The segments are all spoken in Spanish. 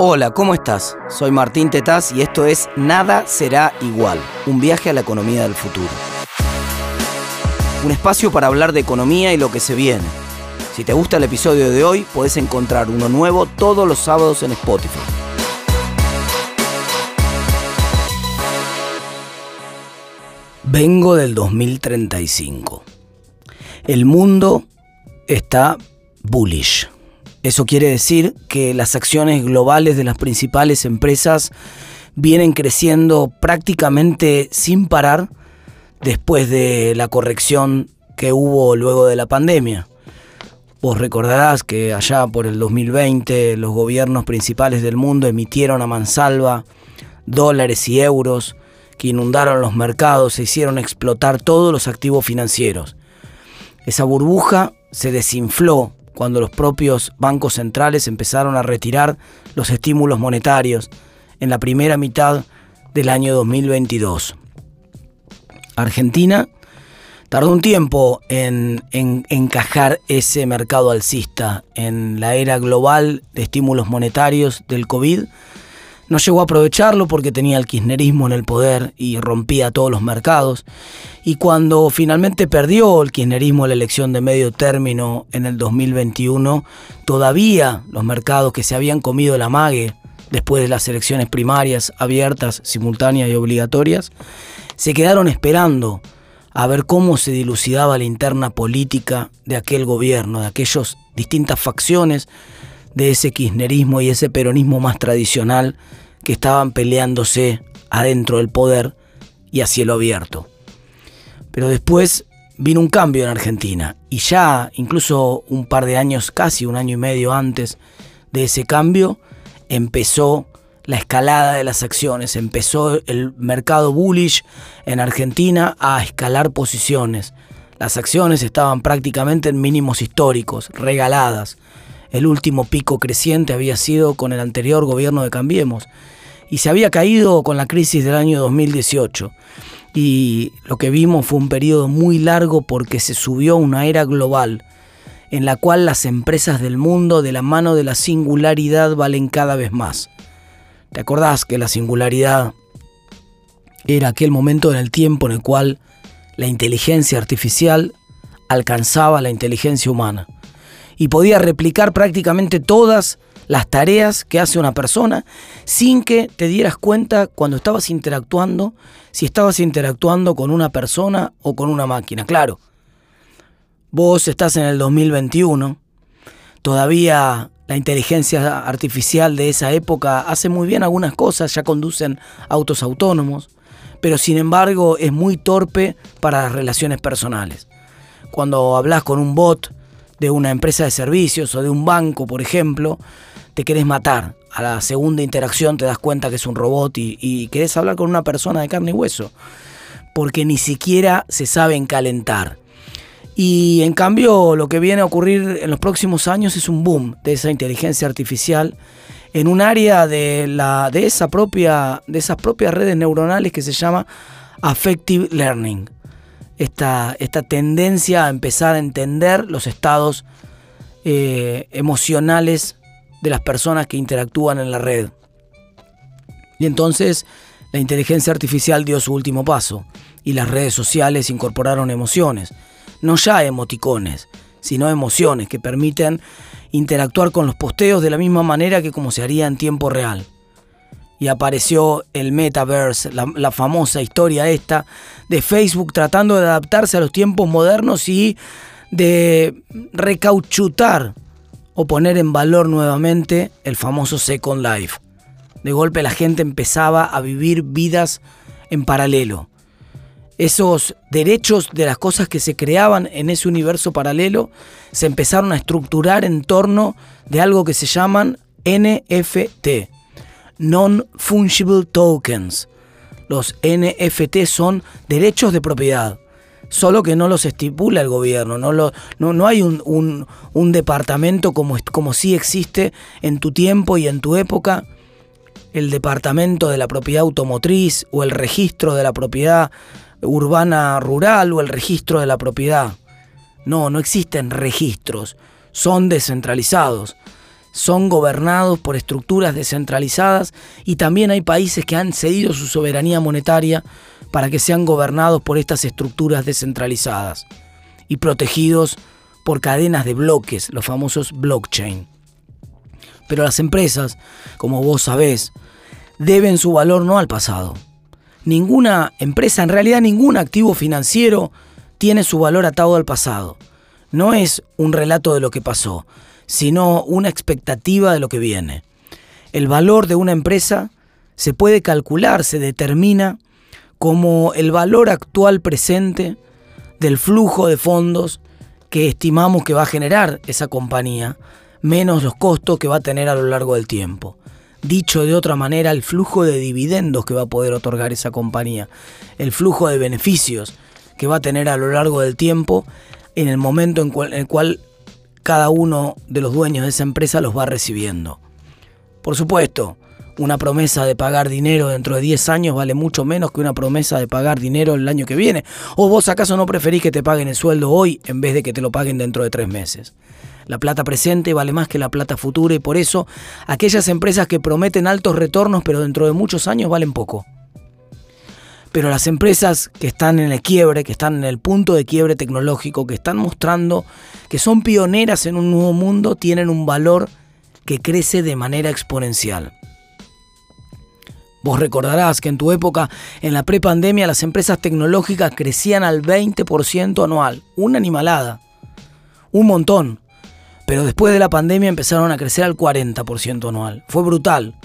Hola, ¿cómo estás? Soy Martín Tetaz y esto es Nada será igual, un viaje a la economía del futuro. Un espacio para hablar de economía y lo que se viene. Si te gusta el episodio de hoy, puedes encontrar uno nuevo todos los sábados en Spotify. Vengo del 2035. El mundo está bullish. Eso quiere decir que las acciones globales de las principales empresas vienen creciendo prácticamente sin parar después de la corrección que hubo luego de la pandemia. Vos recordarás que allá por el 2020 los gobiernos principales del mundo emitieron a mansalva dólares y euros que inundaron los mercados e hicieron explotar todos los activos financieros. Esa burbuja se desinfló cuando los propios bancos centrales empezaron a retirar los estímulos monetarios en la primera mitad del año 2022. Argentina tardó un tiempo en, encajar ese mercado alcista en la era global de estímulos monetarios del COVID no llegó a aprovecharlo porque tenía el kirchnerismo en el poder y rompía todos los mercados. Y cuando finalmente perdió el kirchnerismo la elección de medio término en el 2021, todavía los mercados que se habían comido la mague después de las elecciones primarias abiertas, simultáneas y obligatorias, se quedaron esperando a ver cómo se dilucidaba la interna política de aquel gobierno, de aquellas distintas facciones de ese kirchnerismo y ese peronismo más tradicional que estaban peleándose adentro del poder y a cielo abierto. Pero después vino un cambio en Argentina y ya incluso un par de años, casi un año y medio antes de ese cambio, empezó la escalada de las acciones, empezó el mercado bullish en Argentina a escalar posiciones. Las acciones estaban prácticamente en mínimos históricos, regaladas. El último pico creciente había sido con el anterior gobierno de Cambiemos y se había caído con la crisis del año 2018. Y lo que vimos fue un periodo muy largo porque se subió una era global en la cual las empresas del mundo de la mano de la singularidad valen cada vez más. ¿Te acordás que la singularidad era aquel momento en el tiempo en el cual la inteligencia artificial alcanzaba la inteligencia humana? Y podía replicar prácticamente todas las tareas que hace una persona sin que te dieras cuenta cuando estabas interactuando, si estabas interactuando con una persona o con una máquina. Claro, vos estás en el 2021, todavía la inteligencia artificial de esa época hace muy bien algunas cosas, ya conducen autos autónomos, pero sin embargo es muy torpe para las relaciones personales. Cuando hablas con un bot, de una empresa de servicios o de un banco, por ejemplo, te querés matar. A la segunda interacción te das cuenta que es un robot y, querés hablar con una persona de carne y hueso, porque ni siquiera se saben calentar. Y en cambio lo que viene a ocurrir en los próximos años es un boom de esa inteligencia artificial en un área de, la, de, esa propia, de esas propias redes neuronales que se llama affective learning esta, esta tendencia a empezar a entender los estados eh, emocionales de las personas que interactúan en la red. Y entonces la inteligencia artificial dio su último paso y las redes sociales incorporaron emociones, no ya emoticones, sino emociones que permiten interactuar con los posteos de la misma manera que como se haría en tiempo real y apareció el metaverse, la, famosa historia esta de Facebook tratando de adaptarse a los tiempos modernos y de recauchutar o poner en valor nuevamente el famoso Second Life. De golpe la gente empezaba a vivir vidas en paralelo. Esos derechos de las cosas que se creaban en ese universo paralelo se empezaron a estructurar en torno de algo que se llaman NFT Non-Fungible Tokens. Los NFT son derechos de propiedad, solo que no los estipula el gobierno, no, lo, no, hay un, departamento como, como sí existe en tu tiempo y en tu época, el departamento de la propiedad automotriz o el registro de la propiedad urbana rural o el registro de la propiedad. No, no existen registros, son descentralizados son gobernados por estructuras descentralizadas y también hay países que han cedido su soberanía monetaria para que sean gobernados por estas estructuras descentralizadas y protegidos por cadenas de bloques, los famosos blockchain. Pero las empresas, como vos sabés, deben su valor no al pasado. Ninguna empresa, en realidad ningún activo financiero tiene su valor atado al pasado. No es un relato de lo que pasó, sino una expectativa de lo que viene. El valor de una empresa se puede calcular, se determina como el valor actual presente del flujo de fondos que estimamos que va a generar esa compañía, menos los costos que va a tener a lo largo del tiempo. Dicho de otra manera, el flujo de dividendos que va a poder otorgar esa compañía, el flujo de beneficios que va a tener a lo largo del tiempo en el momento en, el cual cada uno de los dueños de esa empresa los va recibiendo. Por supuesto, una promesa de pagar dinero dentro de 10 años vale mucho menos que una promesa de pagar dinero el año que viene. ¿O vos acaso no preferís que te paguen el sueldo hoy en vez de que te lo paguen dentro de tres meses? La plata presente vale más que la plata futura y por eso aquellas empresas que prometen altos retornos pero dentro de muchos años valen poco. Pero las empresas que están en el quiebre, que están en el punto de quiebre tecnológico, que están mostrando que son pioneras en un nuevo mundo, tienen un valor que crece de manera exponencial. Vos recordarás que en tu época, en la prepandemia, las empresas tecnológicas crecían al 20% anual. Una animalada. Un montón. Pero después de la pandemia empezaron a crecer al 40% anual. Fue brutal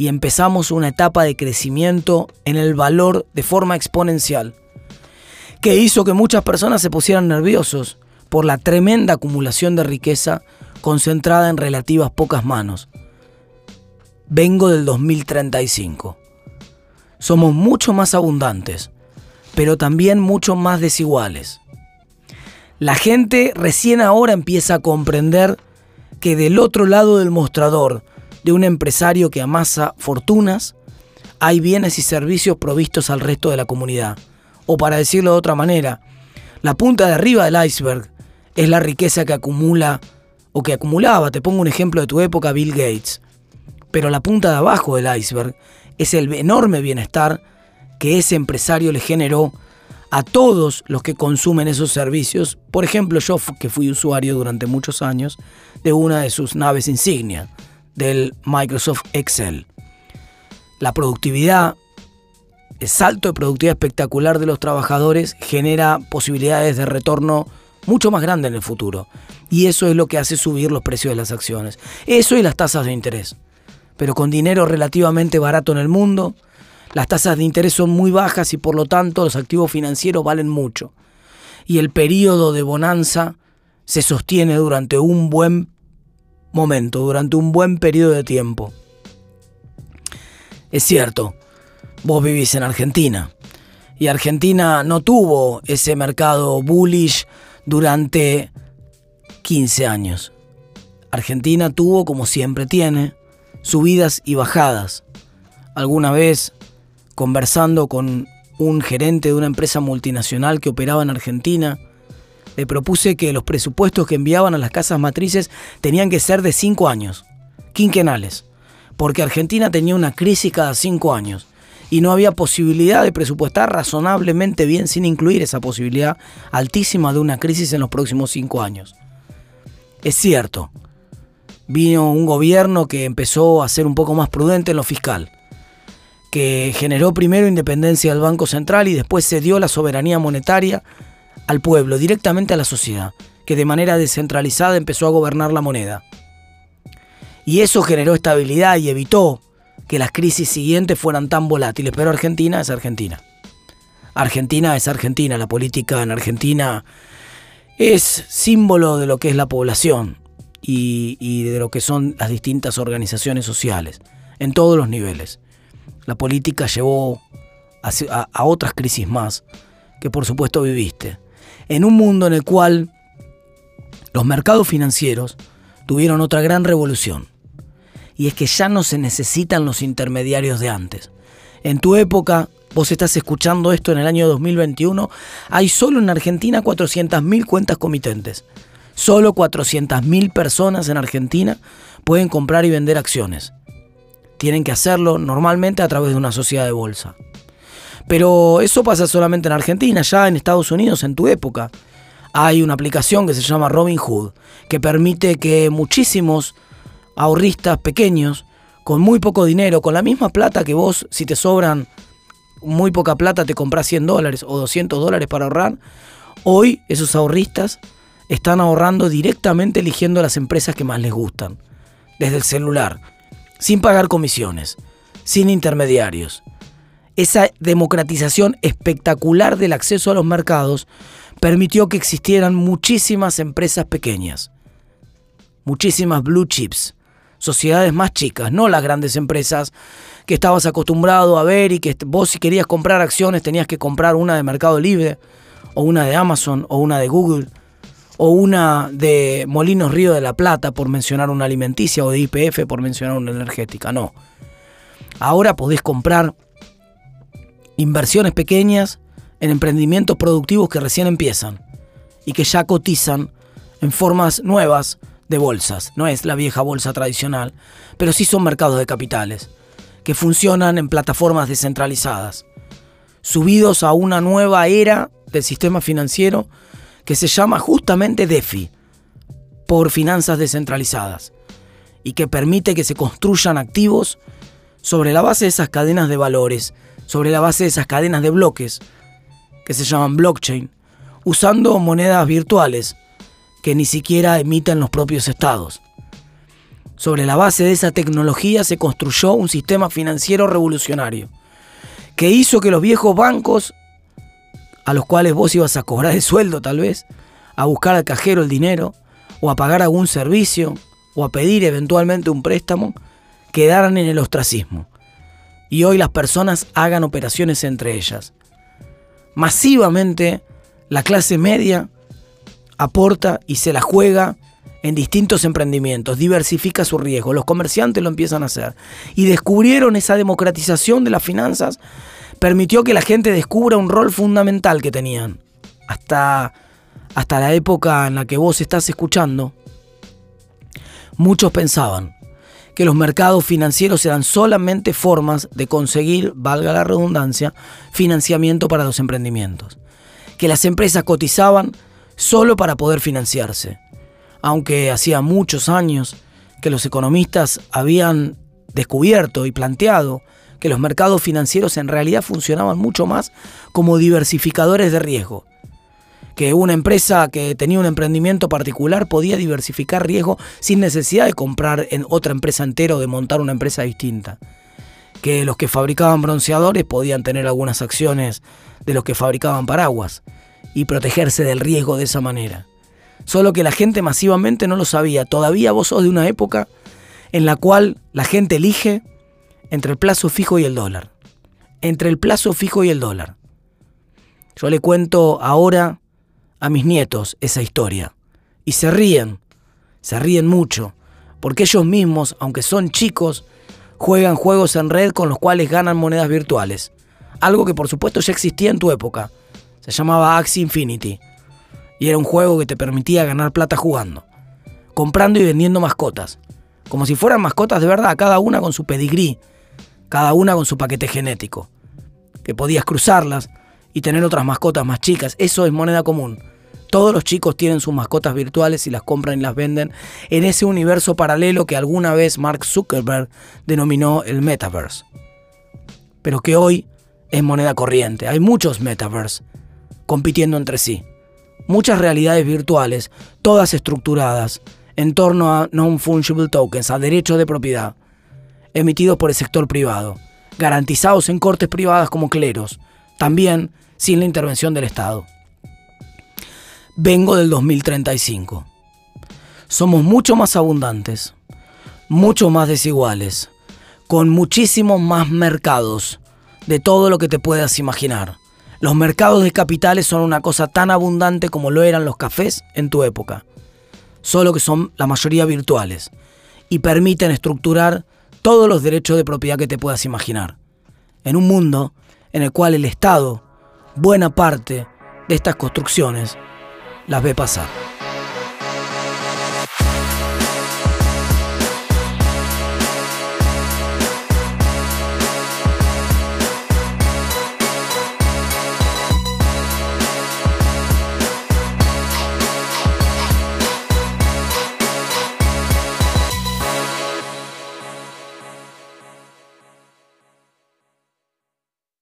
y empezamos una etapa de crecimiento en el valor de forma exponencial, que hizo que muchas personas se pusieran nerviosos por la tremenda acumulación de riqueza concentrada en relativas pocas manos. Vengo del 2035. Somos mucho más abundantes, pero también mucho más desiguales. La gente recién ahora empieza a comprender que del otro lado del mostrador de un empresario que amasa fortunas, hay bienes y servicios provistos al resto de la comunidad. O para decirlo de otra manera, la punta de arriba del iceberg es la riqueza que acumula o que acumulaba, te pongo un ejemplo de tu época, Bill Gates. Pero la punta de abajo del iceberg es el enorme bienestar que ese empresario le generó a todos los que consumen esos servicios. Por ejemplo, yo que fui usuario durante muchos años de una de sus naves insignia, del Microsoft Excel. La productividad, el salto de productividad espectacular de los trabajadores genera posibilidades de retorno mucho más grandes en el futuro. Y eso es lo que hace subir los precios de las acciones. Eso y las tasas de interés. Pero con dinero relativamente barato en el mundo, las tasas de interés son muy bajas y por lo tanto los activos financieros valen mucho. Y el periodo de bonanza se sostiene durante un buen momento, durante un buen periodo de tiempo. Es cierto, vos vivís en Argentina y Argentina no tuvo ese mercado bullish durante 15 años. Argentina tuvo, como siempre tiene, subidas y bajadas. Alguna vez, conversando con un gerente de una empresa multinacional que operaba en Argentina, le propuse que los presupuestos que enviaban a las casas matrices tenían que ser de cinco años, quinquenales, porque Argentina tenía una crisis cada cinco años y no había posibilidad de presupuestar razonablemente bien sin incluir esa posibilidad altísima de una crisis en los próximos cinco años. Es cierto, vino un gobierno que empezó a ser un poco más prudente en lo fiscal, que generó primero independencia del Banco Central y después cedió la soberanía monetaria al pueblo, directamente a la sociedad, que de manera descentralizada empezó a gobernar la moneda. Y eso generó estabilidad y evitó que las crisis siguientes fueran tan volátiles, pero Argentina es Argentina. Argentina es Argentina, la política en Argentina es símbolo de lo que es la población y, de lo que son las distintas organizaciones sociales, en todos los niveles. La política llevó a otras crisis más que por supuesto viviste en un mundo en el cual los mercados financieros tuvieron otra gran revolución. Y es que ya no se necesitan los intermediarios de antes. En tu época, vos estás escuchando esto en el año 2021, hay solo en Argentina 400.000 cuentas comitentes. Solo 400.000 personas en Argentina pueden comprar y vender acciones. Tienen que hacerlo normalmente a través de una sociedad de bolsa. Pero eso pasa solamente en Argentina, ya en Estados Unidos, en tu época. Hay una aplicación que se llama Robinhood, que permite que muchísimos ahorristas pequeños, con muy poco dinero, con la misma plata que vos, si te sobran muy poca plata, te compras 100 dólares o 200 dólares para ahorrar, hoy esos ahorristas están ahorrando directamente eligiendo las empresas que más les gustan, desde el celular, sin pagar comisiones, sin intermediarios. Esa democratización espectacular del acceso a los mercados permitió que existieran muchísimas empresas pequeñas, muchísimas blue chips, sociedades más chicas, no las grandes empresas que estabas acostumbrado a ver y que vos si querías comprar acciones tenías que comprar una de Mercado Libre o una de Amazon o una de Google o una de Molinos Río de la Plata, por mencionar una alimenticia, o de IPF, por mencionar una energética. No. Ahora podés comprar inversiones pequeñas en emprendimientos productivos que recién empiezan y que ya cotizan en formas nuevas de bolsas. No es la vieja bolsa tradicional, pero sí son mercados de capitales que funcionan en plataformas descentralizadas, subidos a una nueva era del sistema financiero que se llama justamente DeFi, por finanzas descentralizadas, y que permite que se construyan activos sobre la base de esas cadenas de valores, sobre la base de esas cadenas de bloques, que se llaman blockchain, usando monedas virtuales que ni siquiera emiten los propios estados. Sobre la base de esa tecnología se construyó un sistema financiero revolucionario, que hizo que los viejos bancos a los cuales vos ibas a cobrar el sueldo tal vez, a buscar al cajero el dinero, o a pagar algún servicio, o a pedir eventualmente un préstamo, quedaran en el ostracismo. Y hoy las personas hagan operaciones entre ellas. Masivamente la clase media aporta y se la juega en distintos emprendimientos, diversifica su riesgo, los comerciantes lo empiezan a hacer y descubrieron esa democratización de las finanzas permitió que la gente descubra un rol fundamental que tenían. Hasta, hasta la época en la que vos estás escuchando, muchos pensaban que los mercados financieros eran solamente formas de conseguir, valga la redundancia, financiamiento para los emprendimientos. Que las empresas cotizaban solo para poder financiarse. Aunque hacía muchos años que los economistas habían descubierto y planteado que los mercados financieros en realidad funcionaban mucho más como diversificadores de riesgo. Que una empresa que tenía un emprendimiento particular podía diversificar riesgo sin necesidad de comprar en otra empresa entera o de montar una empresa distinta. Que los que fabricaban bronceadores podían tener algunas acciones de los que fabricaban paraguas y protegerse del riesgo de esa manera. Solo que la gente masivamente no lo sabía. Todavía vos sos de una época en la cual la gente elige entre el plazo fijo y el dólar. Entre el plazo fijo y el dólar. Yo le cuento ahora a mis nietos esa historia. Y se ríen, se ríen mucho, porque ellos mismos, aunque son chicos, juegan juegos en red con los cuales ganan monedas virtuales. Algo que por supuesto ya existía en tu época. Se llamaba Axie Infinity. Y era un juego que te permitía ganar plata jugando. Comprando y vendiendo mascotas. Como si fueran mascotas de verdad, cada una con su pedigrí, cada una con su paquete genético, que podías cruzarlas y tener otras mascotas más chicas. Eso es moneda común. Todos los chicos tienen sus mascotas virtuales y las compran y las venden en ese universo paralelo que alguna vez Mark Zuckerberg denominó el metaverse. Pero que hoy es moneda corriente. Hay muchos metaverse compitiendo entre sí. Muchas realidades virtuales, todas estructuradas en torno a non-fungible tokens, a derechos de propiedad emitidos por el sector privado, garantizados en cortes privadas como cleros, también sin la intervención del Estado. Vengo del 2035. Somos mucho más abundantes, mucho más desiguales, con muchísimos más mercados de todo lo que te puedas imaginar. Los mercados de capitales son una cosa tan abundante como lo eran los cafés en tu época, solo que son la mayoría virtuales y permiten estructurar todos los derechos de propiedad que te puedas imaginar. En un mundo en el cual el Estado, buena parte de estas construcciones, las ve pasar.